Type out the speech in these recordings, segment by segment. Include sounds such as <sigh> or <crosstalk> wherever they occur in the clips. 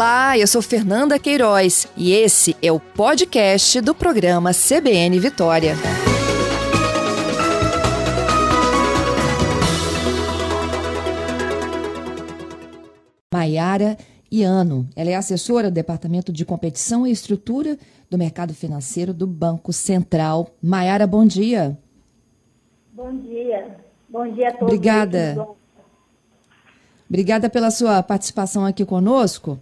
Olá, eu sou Fernanda Queiroz e esse é o podcast do programa CBN Vitória. Maiara Iano, ela é assessora do Departamento de Competição e Estrutura do Mercado Financeiro do Banco Central. Maiara, bom dia. Bom dia. Bom dia a todos. Obrigada. Obrigada pela sua participação aqui conosco.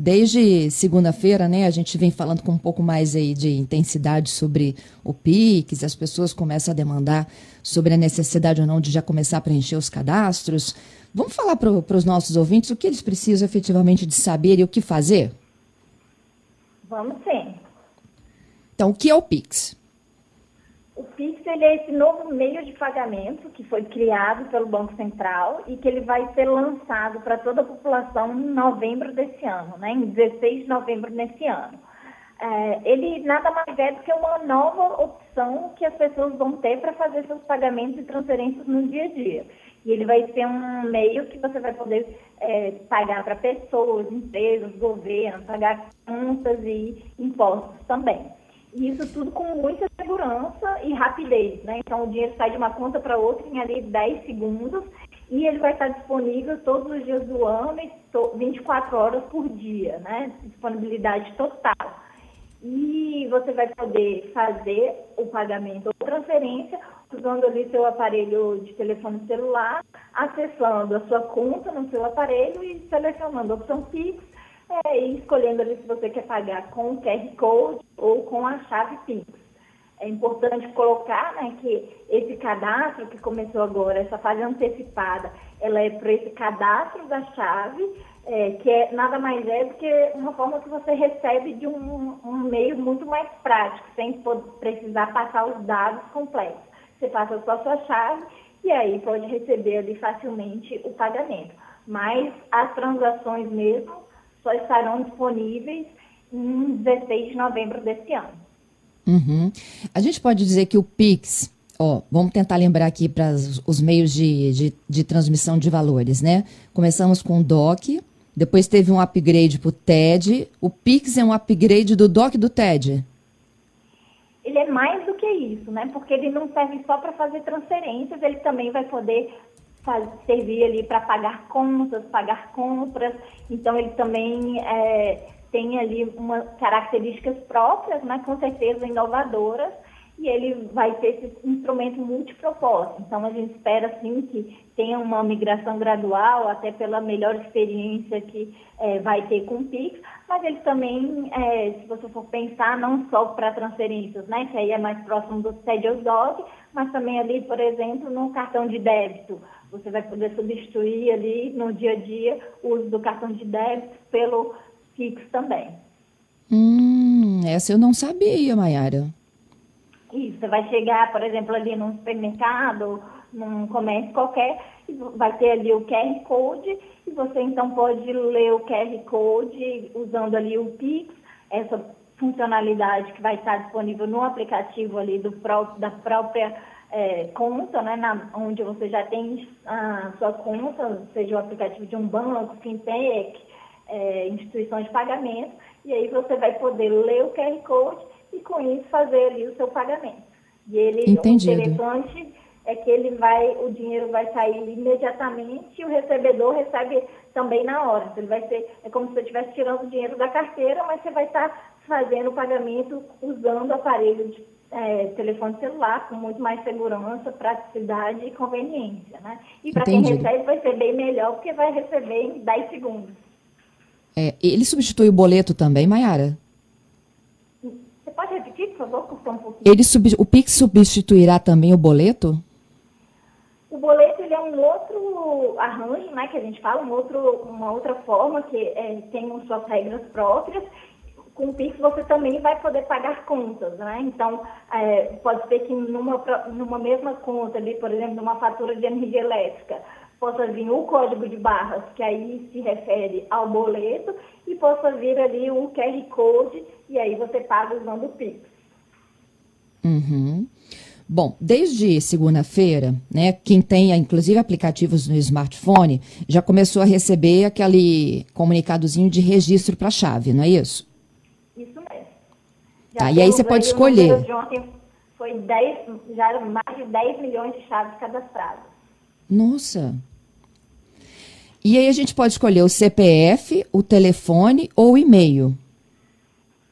Desde segunda-feira, né, a gente vem falando com um pouco mais aí de intensidade sobre o PIX, as pessoas começam a demandar sobre a necessidade ou não de já começar a preencher os cadastros. Vamos falar para os nossos ouvintes o que eles precisam efetivamente de saber e o que fazer? Vamos sim. Então, o que é o PIX? Ele é esse novo meio de pagamento que foi criado pelo Banco Central e que ele vai ser lançado para toda a população em novembro desse ano, né? em 16 de novembro desse ano. É, ele nada mais é do que uma nova opção que as pessoas vão ter para fazer seus pagamentos e transferências no dia a dia. E ele vai ser um meio que você vai poder é, pagar para pessoas, empresas, governos, pagar contas e impostos também. Isso tudo com muita segurança e rapidez, né? Então, o dinheiro sai de uma conta para outra em ali 10 segundos e ele vai estar disponível todos os dias do ano e 24 horas por dia, né? Disponibilidade total. E você vai poder fazer o pagamento ou transferência usando ali seu aparelho de telefone celular, acessando a sua conta no seu aparelho e selecionando a opção Pix é, e escolhendo ali se você quer pagar com o QR Code ou com a chave Pix. É importante colocar né, que esse cadastro que começou agora, essa fase antecipada, ela é para esse cadastro da chave, é, que é nada mais é do que uma forma que você recebe de um, um meio muito mais prático, sem precisar passar os dados completos. Você passa só a sua chave e aí pode receber ali facilmente o pagamento. Mas as transações mesmo só estarão disponíveis em 16 de novembro desse ano. Uhum. A gente pode dizer que o Pix, ó, vamos tentar lembrar aqui para os meios de, de, de, transmissão de valores, né? Começamos com o DOC, depois teve um upgrade para o TED. O Pix é um upgrade do DOC do TED? Ele é mais do que isso, né? Porque ele não serve só para fazer transferências, ele também vai poder servir ali para pagar contas, pagar compras. Então, ele também é, tem ali umas características próprias, mas com certeza inovadoras, e ele vai ter esse instrumento multipropósito. Então, a gente espera, sim, que tenha uma migração gradual, até pela melhor experiência que é, vai ter com o Pix, mas ele também, é, se você for pensar, não só para transferências, né, que aí é mais próximo do CED DOC, mas também ali, por exemplo, no cartão de débito. Você vai poder substituir ali no dia a dia o uso do cartão de débito pelo Pix também. Hum, essa eu não sabia, Mayara. Isso, você vai chegar, por exemplo, ali num supermercado, num comércio qualquer, vai ter ali o QR Code e você então pode ler o QR Code usando ali o Pix, essa funcionalidade que vai estar disponível no aplicativo ali do próprio, da própria é, conta, né, na, onde você já tem a sua conta, seja o aplicativo de um banco, fintech, é, instituição de pagamento, e aí você vai poder ler o QR Code e com isso fazer ali o seu pagamento. E ele, Entendido. o interessante é que ele vai, o dinheiro vai sair imediatamente e o recebedor recebe também na hora. Então, ele vai ser, é como se você estivesse tirando o dinheiro da carteira, mas você vai estar fazendo o pagamento usando o aparelho de é, telefone celular com muito mais segurança, praticidade e conveniência, né? E para quem recebe vai ser bem melhor, porque vai receber em 10 segundos. É, ele substitui o boleto também, Mayara? Você pode repetir, por favor, um pouquinho. Ele sub, o Pix substituirá também o boleto? O boleto ele é um outro arranjo, né, que a gente fala, um outro, uma outra forma que é, tem suas regras próprias com o Pix você também vai poder pagar contas, né? Então, é, pode ser que numa, numa mesma conta ali, por exemplo, numa fatura de energia elétrica, possa vir o código de barras, que aí se refere ao boleto, e possa vir ali o QR Code, e aí você paga usando o Pix. Uhum. Bom, desde segunda-feira, né, quem tem inclusive aplicativos no smartphone já começou a receber aquele comunicadozinho de registro para a chave, não é isso? Tá, e aí você pode escolher. De ontem foi 10, já eram mais de 10 milhões de chaves cadastradas. Nossa. E aí a gente pode escolher o CPF, o telefone ou o e-mail.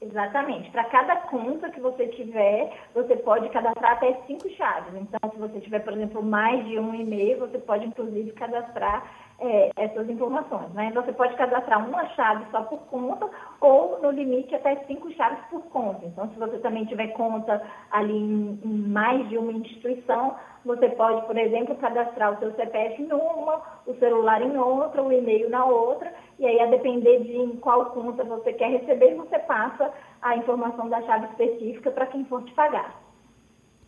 Exatamente. Para cada conta que você tiver, você pode cadastrar até cinco chaves. Então, se você tiver, por exemplo, mais de um e-mail, você pode, inclusive, cadastrar é, essas informações. Né? Você pode cadastrar uma chave só por conta ou, no limite, até cinco chaves por conta. Então, se você também tiver conta ali em, em mais de uma instituição, você pode, por exemplo, cadastrar o seu CPF em uma, o celular em outra, o e-mail na outra, e aí, a depender de em qual conta você quer receber, você passa a informação da chave específica para quem for te pagar.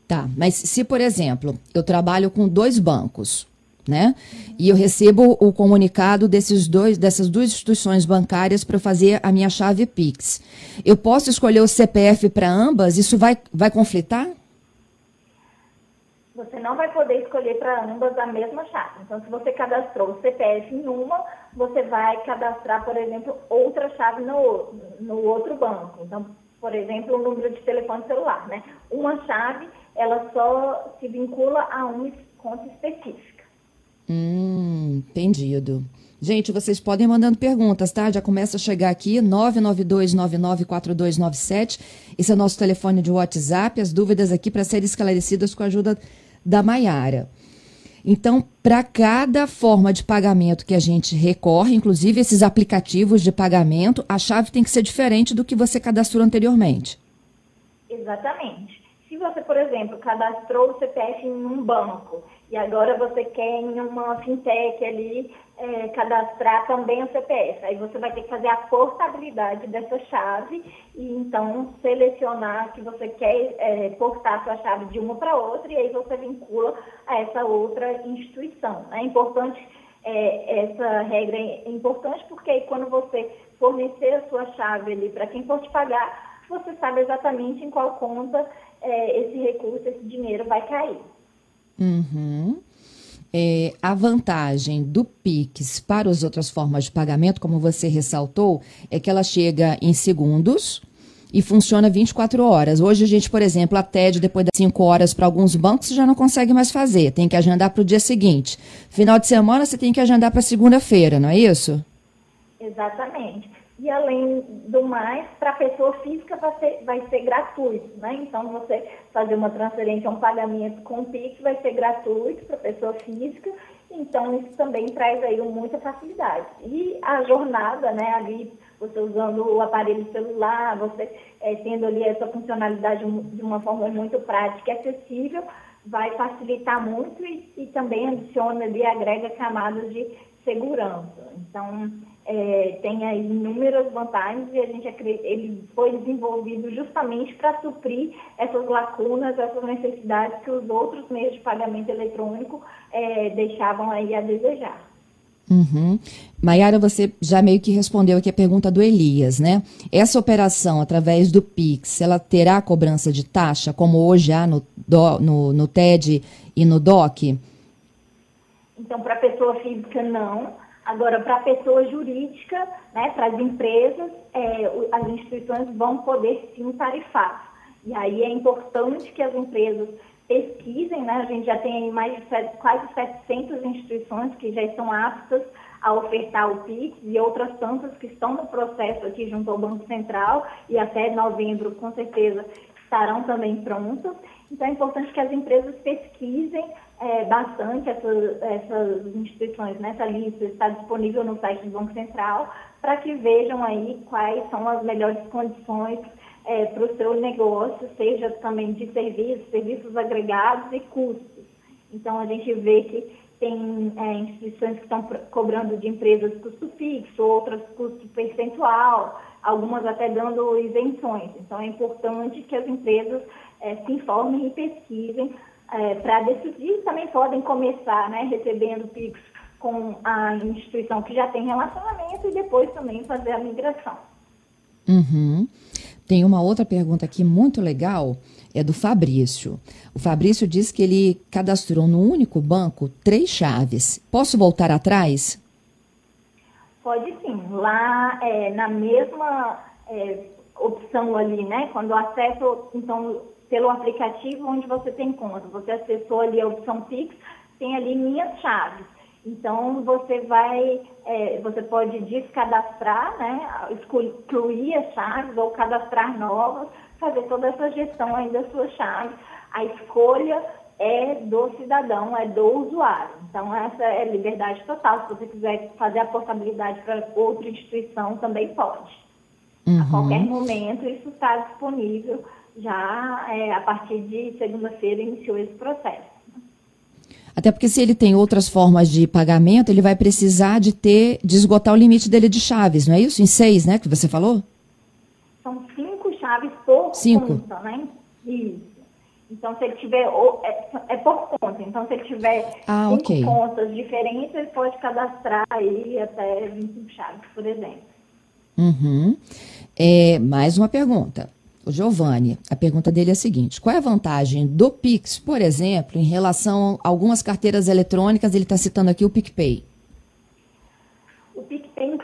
Tá, mas se, por exemplo, eu trabalho com dois bancos, né? E eu recebo o comunicado desses dois, dessas duas instituições bancárias para fazer a minha chave Pix. Eu posso escolher o CPF para ambas? Isso vai, vai conflitar? Você não vai poder escolher para ambas a mesma chave. Então, se você cadastrou o CPF em uma, você vai cadastrar, por exemplo, outra chave no, no outro banco. Então, por exemplo, o número de telefone celular, né? Uma chave, ela só se vincula a uma conta específica. Hum, entendido. Gente, vocês podem ir mandando perguntas, tá? Já começa a chegar aqui, 992994297. Esse é o nosso telefone de WhatsApp. As dúvidas aqui para serem esclarecidas com a ajuda da Maiara. Então, para cada forma de pagamento que a gente recorre, inclusive esses aplicativos de pagamento, a chave tem que ser diferente do que você cadastrou anteriormente. Exatamente. Se você, por exemplo, cadastrou o CPF em um banco e agora você quer em uma fintech ali é, cadastrar também o CPF. Aí você vai ter que fazer a portabilidade dessa chave e então selecionar que você quer é, portar sua chave de uma para outra e aí você vincula a essa outra instituição. É importante, é, essa regra é importante porque aí quando você fornecer a sua chave ali para quem for te pagar, você sabe exatamente em qual conta é, esse recurso, esse dinheiro vai cair. Uhum. É, a vantagem do Pix para as outras formas de pagamento, como você ressaltou, é que ela chega em segundos e funciona 24 horas. Hoje a gente, por exemplo, a TED, depois das 5 horas para alguns bancos, já não consegue mais fazer. Tem que agendar para o dia seguinte. Final de semana você tem que agendar para segunda-feira, não é isso? Exatamente. E além do mais, para a pessoa física vai ser, vai ser gratuito, né? Então, você fazer uma transferência, um pagamento com o Pix vai ser gratuito para a pessoa física, então isso também traz aí muita facilidade. E a jornada, né, ali, você usando o aparelho celular, você é, tendo ali essa funcionalidade de uma forma muito prática e acessível, vai facilitar muito e, e também adiciona ali, agrega camadas de segurança. Então, é, tem aí inúmeras vantagens e a gente ele foi desenvolvido justamente para suprir essas lacunas, essas necessidades que os outros meios de pagamento eletrônico é, deixavam aí a desejar. Uhum. Maiara, você já meio que respondeu aqui a pergunta do Elias, né? Essa operação através do Pix, ela terá cobrança de taxa, como hoje há no, do, no, no TED e no DOC? Então, para pessoa física, não Agora, para a pessoa jurídica, né, para as empresas, é, as instituições vão poder sim tarifar. E aí é importante que as empresas pesquisem, né? A gente já tem mais de quase 700 instituições que já estão aptas a ofertar o PIX e outras tantas que estão no processo aqui junto ao Banco Central e até novembro, com certeza, estarão também prontas. Então, é importante que as empresas pesquisem é, bastante essas, essas instituições nessa lista, está disponível no site do Banco Central, para que vejam aí quais são as melhores condições é, para o seu negócio, seja também de serviços, serviços agregados e custos. Então, a gente vê que tem é, instituições que estão cobrando de empresas custo fixo, outras custo percentual, algumas até dando isenções. Então, é importante que as empresas é, se informem e pesquisem é, para decidir. Também podem começar né, recebendo PIX com a instituição que já tem relacionamento e depois também fazer a migração. Uhum. Tem uma outra pergunta aqui muito legal, é do Fabrício. O Fabrício diz que ele cadastrou no único banco três chaves. Posso voltar atrás? Pode sim. Lá é, na mesma é, opção ali, né? Quando acesso, então, pelo aplicativo onde você tem conta, você acessou ali a opção Pix, tem ali minhas chaves. Então você vai, é, você pode descadastrar, né? Excluir as chaves ou cadastrar novas, fazer toda essa gestão aí das suas chaves. A escolha é do cidadão, é do usuário. Então, essa é liberdade total. Se você quiser fazer a portabilidade para outra instituição, também pode. Uhum. A qualquer momento, isso está disponível. Já é, a partir de segunda-feira iniciou esse processo. Até porque se ele tem outras formas de pagamento, ele vai precisar de ter, de esgotar o limite dele de chaves, não é isso? Em seis, né, que você falou? São cinco chaves por cinco. conta, né? Isso. Então, se ele tiver, é, é por conta, então se ele tiver ah, cinco okay. contas diferentes, ele pode cadastrar aí até 25 chaves, por exemplo. Uhum. É, mais uma pergunta. O Giovanni, a pergunta dele é a seguinte: qual é a vantagem do Pix, por exemplo, em relação a algumas carteiras eletrônicas? Ele está citando aqui o PicPay.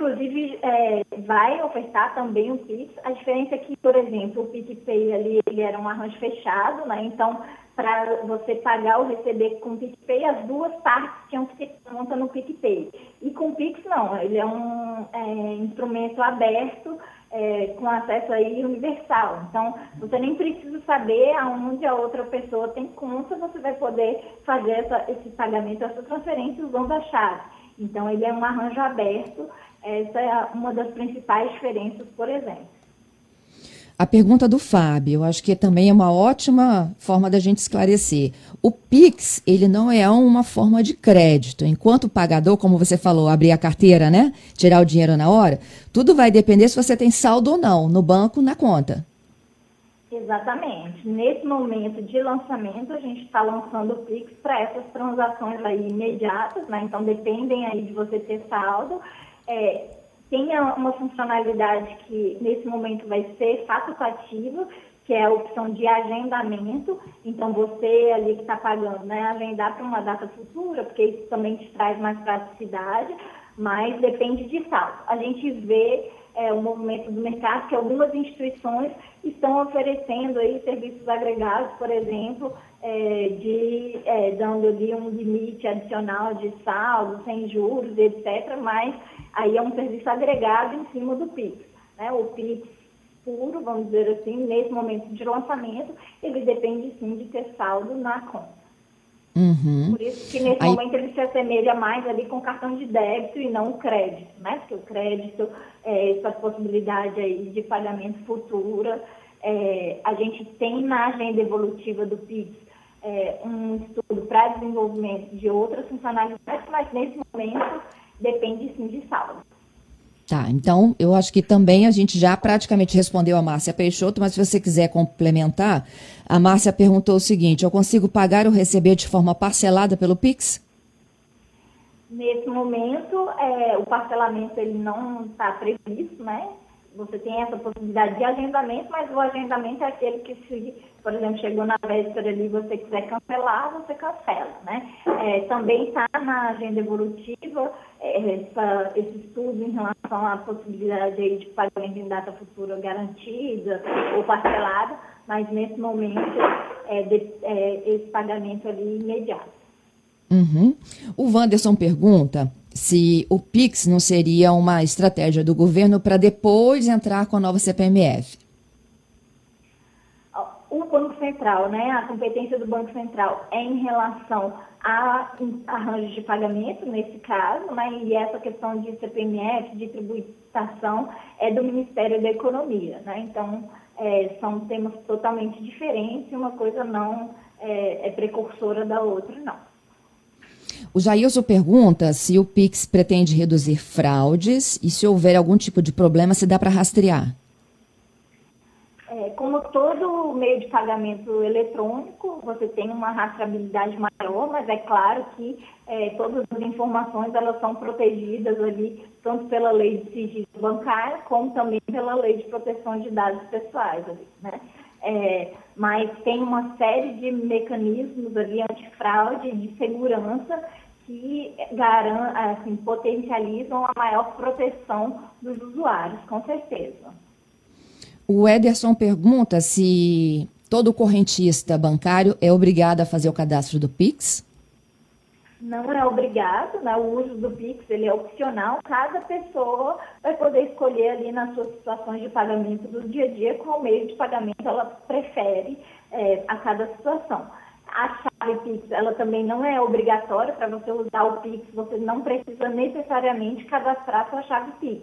Inclusive, é, vai ofertar também o Pix. A diferença é que, por exemplo, o PicPay ali ele era um arranjo fechado, né? Então, para você pagar ou receber com o PicPay, as duas partes tinham que ter conta no PicPay. E com o Pix, não. Ele é um é, instrumento aberto, é, com acesso aí universal. Então, você nem precisa saber aonde a outra pessoa tem conta, você vai poder fazer essa, esse pagamento, essa transferência usando a chave. Então, ele é um arranjo aberto. Essa é uma das principais diferenças, por exemplo. A pergunta do Fábio, eu acho que também é uma ótima forma da gente esclarecer. O Pix, ele não é uma forma de crédito. Enquanto o pagador, como você falou, abrir a carteira, né? Tirar o dinheiro na hora, tudo vai depender se você tem saldo ou não no banco, na conta. Exatamente. Nesse momento de lançamento, a gente está lançando o Pix para essas transações aí imediatas, né? Então dependem aí de você ter saldo. É, tem uma funcionalidade que nesse momento vai ser facultativa, que é a opção de agendamento. Então, você ali que está pagando, né, agendar para uma data futura, porque isso também te traz mais praticidade, mas depende de saldo. A gente vê é, o movimento do mercado que algumas instituições estão oferecendo aí serviços agregados, por exemplo, é, de é, dando ali um limite adicional de saldo, sem juros, etc. Mas aí é um serviço agregado em cima do Pix. Né? O Pix puro, vamos dizer assim, nesse momento de lançamento, ele depende sim de ter saldo na conta. Uhum. Por isso que nesse Aí... momento ele se assemelha mais ali com cartão de débito e não o crédito, né? Porque o crédito é essa possibilidade aí de pagamento futura. É, a gente tem na agenda evolutiva do PIX é, um estudo para desenvolvimento de outras funcionalidades, mas nesse momento depende sim de saldo. Tá, então eu acho que também a gente já praticamente respondeu a Márcia Peixoto, mas se você quiser complementar, a Márcia perguntou o seguinte: eu consigo pagar ou receber de forma parcelada pelo Pix? Nesse momento, é, o parcelamento ele não está previsto, né? Você tem essa possibilidade de agendamento, mas o agendamento é aquele que, se, por exemplo, chegou na véspera ali você quiser cancelar, você cancela, né? É, também está na agenda evolutiva essa, esse estudo em relação à possibilidade aí de pagamento em data futura garantida ou parcelada, mas nesse momento é, de, é esse pagamento ali imediato. Uhum. O Wanderson pergunta se o PIX não seria uma estratégia do governo para depois entrar com a nova CPMF. O Banco Central, né, a competência do Banco Central é em relação a arranjos de pagamento, nesse caso, né, e essa questão de CPMF, de tributação, é do Ministério da Economia. Né? Então, é, são temas totalmente diferentes uma coisa não é, é precursora da outra, não. O Jailson pergunta se o Pix pretende reduzir fraudes e se houver algum tipo de problema, se dá para rastrear. Como todo meio de pagamento eletrônico, você tem uma rastreabilidade maior, mas é claro que é, todas as informações elas são protegidas ali, tanto pela lei de sigilo bancário, como também pela lei de proteção de dados pessoais. Ali, né? É, mas tem uma série de mecanismos ali antifraude, de segurança, que garan, assim, potencializam a maior proteção dos usuários, com certeza. O Ederson pergunta se todo correntista bancário é obrigado a fazer o cadastro do Pix. Não é obrigado, né? o uso do Pix ele é opcional. Cada pessoa vai poder escolher ali nas suas situações de pagamento do dia a dia qual meio de pagamento ela prefere é, a cada situação. A chave Pix, ela também não é obrigatória para você usar o Pix, você não precisa necessariamente cadastrar sua chave Pix.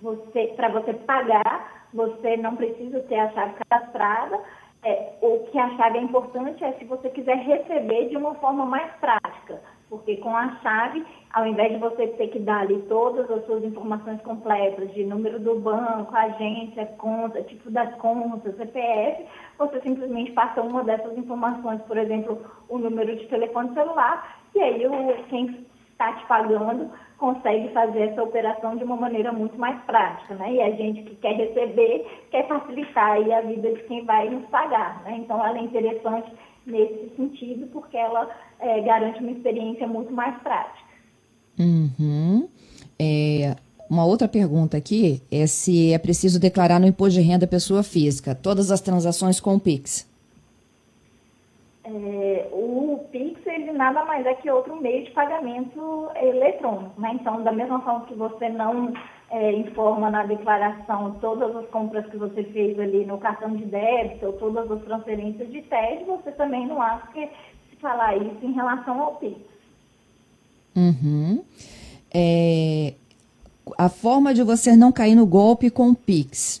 Você, para você pagar, você não precisa ter a chave cadastrada. É, o que a chave é importante é se você quiser receber de uma forma mais prática, porque com a chave, ao invés de você ter que dar ali todas as suas informações completas de número do banco, agência, conta, tipo das contas, CPF, você simplesmente passa uma dessas informações, por exemplo, o número de telefone celular, e aí o, quem está te pagando consegue fazer essa operação de uma maneira muito mais prática, né? E a gente que quer receber quer facilitar aí a vida de quem vai nos pagar, né? Então ela é interessante nesse sentido porque ela é, garante uma experiência muito mais prática. Uhum. É, uma outra pergunta aqui é se é preciso declarar no imposto de renda pessoa física todas as transações com o Pix. É, o Pix nada mais é que outro meio de pagamento eletrônico, né? Então, da mesma forma que você não é, informa na declaração todas as compras que você fez ali no cartão de débito ou todas as transferências de TED, você também não acha que se falar isso em relação ao Pix. Uhum. É, a forma de você não cair no golpe com o Pix.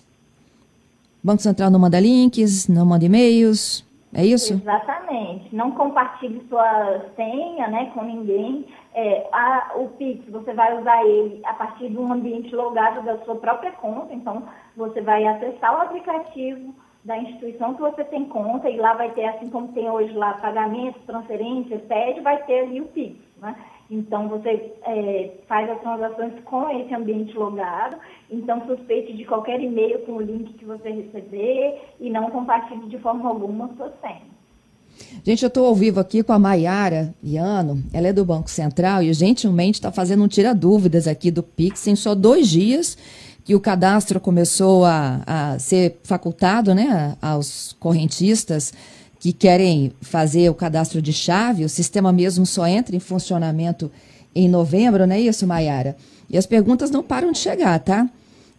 Banco Central não manda links, não manda e-mails, é isso? Exatamente. Não compartilhe sua senha né, com ninguém. É, a, o Pix, você vai usar ele a partir de um ambiente logado da sua própria conta. Então, você vai acessar o aplicativo da instituição que você tem conta e lá vai ter, assim como tem hoje lá, pagamentos, transferências, pede, vai ter ali o Pix. Né? Então, você é, faz as transações com esse ambiente logado. Então, suspeite de qualquer e-mail com o link que você receber e não compartilhe de forma alguma sua senha. Gente, eu estou ao vivo aqui com a Maiara Iano, ela é do Banco Central e gentilmente está fazendo um tira-dúvidas aqui do Pix em só dois dias que o cadastro começou a, a ser facultado né, aos correntistas que querem fazer o cadastro de chave, o sistema mesmo só entra em funcionamento em novembro, não é isso, Maiara? E as perguntas não param de chegar, tá?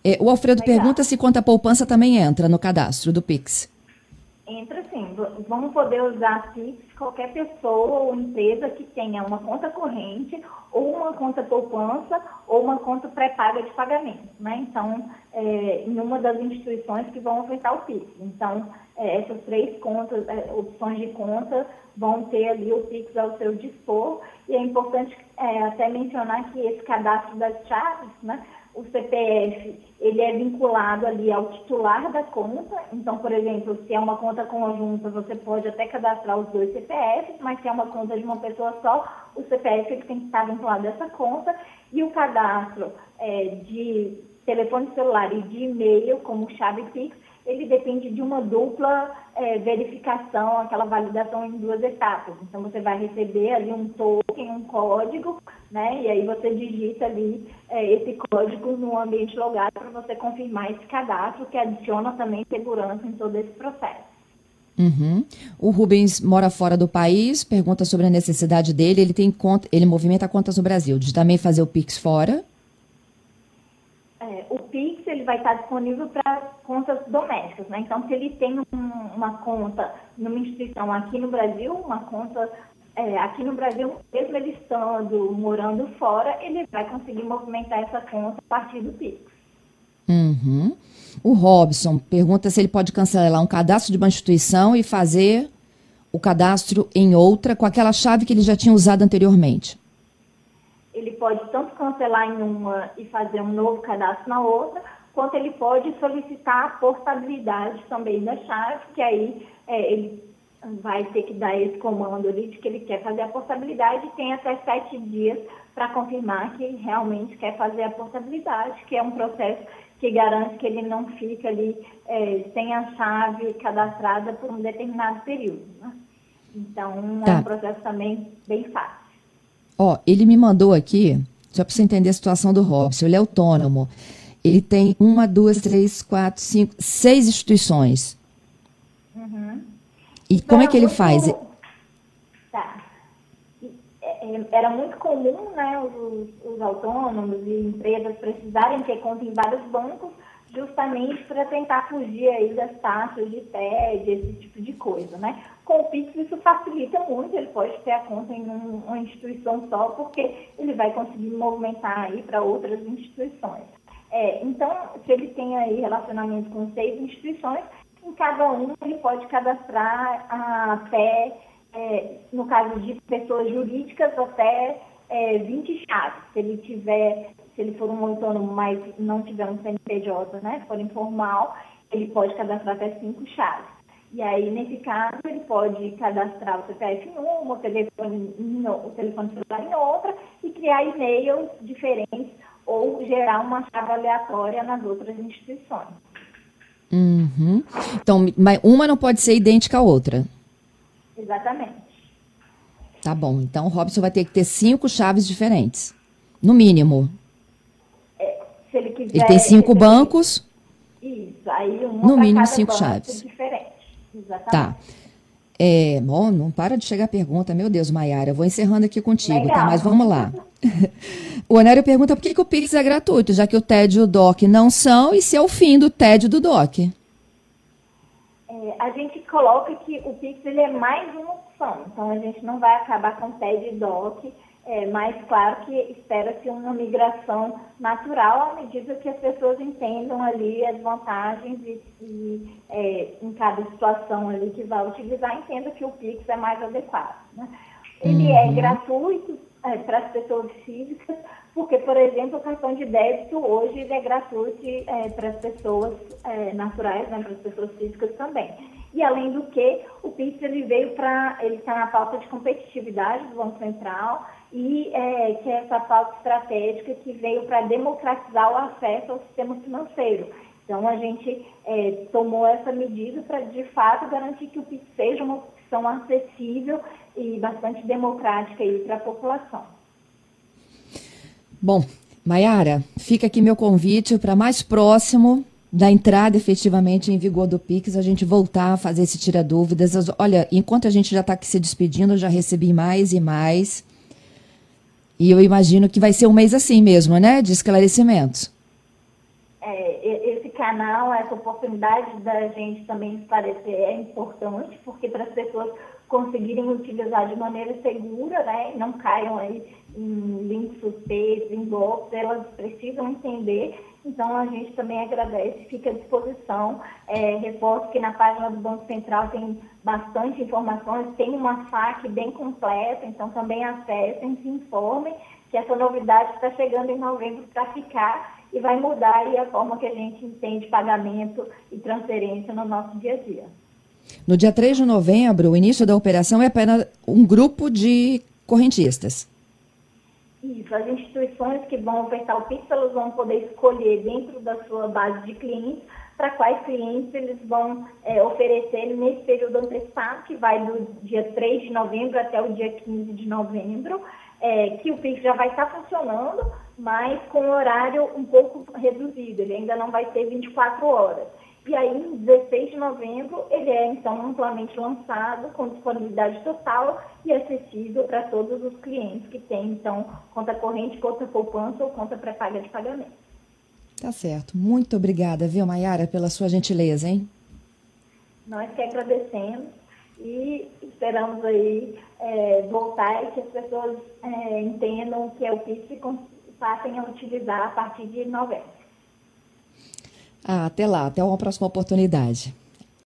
É, o Alfredo Legal. pergunta se conta poupança também entra no cadastro do Pix. Entra sim. Vamos poder usar Pix qualquer pessoa ou empresa que tenha uma conta corrente ou uma conta poupança ou uma conta pré-paga de pagamento, né? Então, é, em uma das instituições que vão ofertar o Pix. Então, é, essas três contas, é, opções de conta, vão ter ali o Pix ao seu dispor. E é importante é, até mencionar que esse cadastro das chaves, né, o CPF, ele é vinculado ali ao titular da conta. Então, por exemplo, se é uma conta conjunta, você pode até cadastrar os dois CPFs, mas se é uma conta de uma pessoa só, o CPF ele tem que estar vinculado a essa conta. E o cadastro é, de telefone celular e de e-mail, como chave Pix, ele depende de uma dupla é, verificação, aquela validação em duas etapas. Então, você vai receber ali um token, um código, né? E aí você digita ali é, esse código no ambiente logado para você confirmar esse cadastro, que adiciona também segurança em todo esse processo. Uhum. O Rubens mora fora do país, pergunta sobre a necessidade dele. Ele tem conta, ele movimenta contas no Brasil, de também fazer o Pix fora é, o Pix ele vai estar disponível para contas domésticas, né? Então, se ele tem um, uma conta numa instituição aqui no Brasil, uma conta é, aqui no Brasil, mesmo ele estando morando fora, ele vai conseguir movimentar essa conta a partir do Pix. Uhum. O Robson pergunta se ele pode cancelar um cadastro de uma instituição e fazer o cadastro em outra com aquela chave que ele já tinha usado anteriormente ele pode tanto cancelar em uma e fazer um novo cadastro na outra, quanto ele pode solicitar a portabilidade também da chave, que aí é, ele vai ter que dar esse comando ali de que ele quer fazer a portabilidade e tem até sete dias para confirmar que realmente quer fazer a portabilidade, que é um processo que garante que ele não fica ali é, sem a chave cadastrada por um determinado período. Né? Então, tá. é um processo também bem fácil. Ó, ele me mandou aqui, só para você entender a situação do Robson, ele é autônomo. Ele tem uma, duas, três, quatro, cinco, seis instituições. Uhum. E então, como é que ele faz? Tá. É, é, era muito comum né, os, os autônomos e empresas precisarem ter conta em vários bancos justamente para tentar fugir aí das taxas de TED, esse tipo de coisa, né? Com o Pix isso facilita muito, ele pode ter a conta em um, uma instituição só, porque ele vai conseguir movimentar aí para outras instituições. É, então, se ele tem aí relacionamento com seis instituições, em cada uma ele pode cadastrar até, é, no caso de pessoas jurídicas, até é, 20 chaves. Se ele tiver, se ele for um autônomo, mas não tiver um CNPJ, né, for informal, ele pode cadastrar até 5 chaves. E aí, nesse caso, ele pode cadastrar o CPF em uma, o telefone, o telefone celular em outra e criar e-mails diferentes ou gerar uma chave aleatória nas outras instituições. Uhum. Então, uma não pode ser idêntica à outra. Exatamente. Tá bom. Então, o Robson vai ter que ter cinco chaves diferentes. No mínimo. É, se ele quiser. Ele tem cinco bancos. Isso. Aí, uma no mínimo, cinco chaves. Diferente. Exatamente. Tá. É, bom, não para de chegar a pergunta. Meu Deus, Maiara, eu vou encerrando aqui contigo, tá? Legal. tá? Mas vamos lá. <laughs> o Onério pergunta por que, que o Pix é gratuito, já que o TED e o DOC não são, e se é o fim do TED e do DOC? É, a gente coloca que o Pix ele é mais uma opção, então a gente não vai acabar com TED e DOC é, mas claro que espera-se uma migração natural à medida que as pessoas entendam ali as vantagens e, e é, em cada situação ali que vai utilizar, entenda que o Pix é mais adequado. Né? Ele é uhum. é gratuito é, para as pessoas físicas, porque, por exemplo, o cartão de débito hoje é gratuito é, para as pessoas é, naturais, né, para as pessoas físicas também. E além do que, o Pix ele veio para, ele está na pauta de competitividade do Banco Central e é, que é essa pauta estratégica que veio para democratizar o acesso ao sistema financeiro. Então a gente é, tomou essa medida para de fato garantir que o Pix seja uma opção acessível e bastante democrática para a população. Bom, Mayara, fica aqui meu convite para mais próximo da entrada efetivamente em vigor do Pix, a gente voltar a fazer esse tira dúvidas. Olha, enquanto a gente já está aqui se despedindo, eu já recebi mais e mais. E eu imagino que vai ser um mês assim mesmo, né? De esclarecimentos. É, esse canal, essa oportunidade da gente também esclarecer é importante, porque para as pessoas conseguirem utilizar de maneira segura, né? Não caiam aí em links suspeitos, em golpes, elas precisam entender então, a gente também agradece, fica à disposição. É, reforço que na página do Banco Central tem bastante informações, tem uma FAQ bem completa, então também acessem, se informem que essa novidade está chegando em novembro para ficar e vai mudar aí a forma que a gente entende pagamento e transferência no nosso dia a dia. No dia 3 de novembro, o início da operação é apenas um grupo de correntistas. Isso, as instituições que vão ofertar o Pix, elas vão poder escolher dentro da sua base de clientes para quais clientes eles vão é, oferecer nesse período antecipado, que vai do dia 3 de novembro até o dia 15 de novembro, é, que o Pix já vai estar funcionando, mas com horário um pouco reduzido, ele ainda não vai ter 24 horas. E aí, em 16 de novembro, ele é então amplamente lançado com disponibilidade total e acessível para todos os clientes que têm então conta corrente, conta poupança ou conta pré-paga de pagamento. Tá certo. Muito obrigada, viu, Mayara, pela sua gentileza, hein? Nós que agradecemos e esperamos aí é, voltar e que as pessoas é, entendam o que é o PIX e passem a utilizar a partir de novembro. Ah, até lá, até uma próxima oportunidade.